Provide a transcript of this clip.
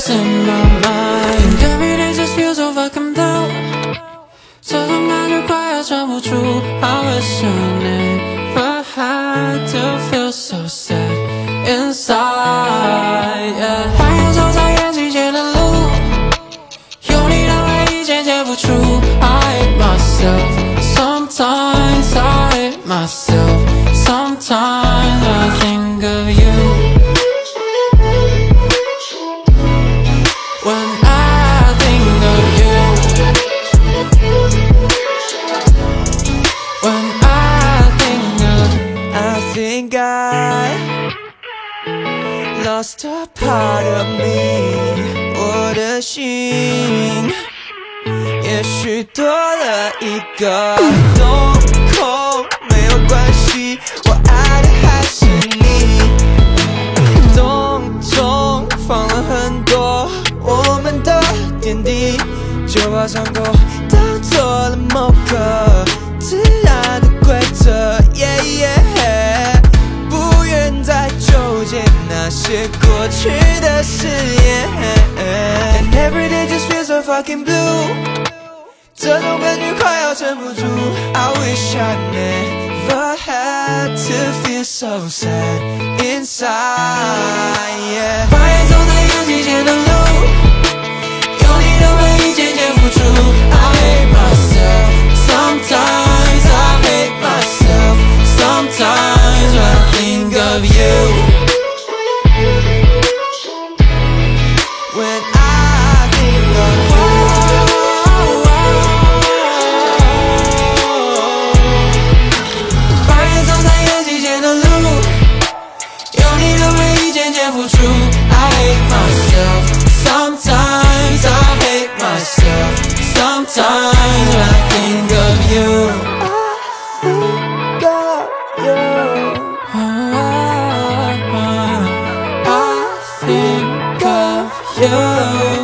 now I'm losing my mind. Every day just feels so fucking blue. 这种感觉快要撑不住。I wish I never had to feel so sad inside. Yeah. 蜿蜒走在眼睛间的路，有你的回忆渐渐浮出。I hate myself, sometimes I hate myself, sometimes lost a part of me，我的心也许多了一个洞口，没有关系，我爱的还是你。洞中放了很多我们的点滴，就把伤口当做了某个去的誓言。And every day just feels so fucking blue。这种感觉快要撑不住。I wish I never had to feel so sad inside. Yeah. 蜿蜒走在眼睛间的路， true I hate myself. Sometimes I hate myself. Sometimes when I think of you. I think of you.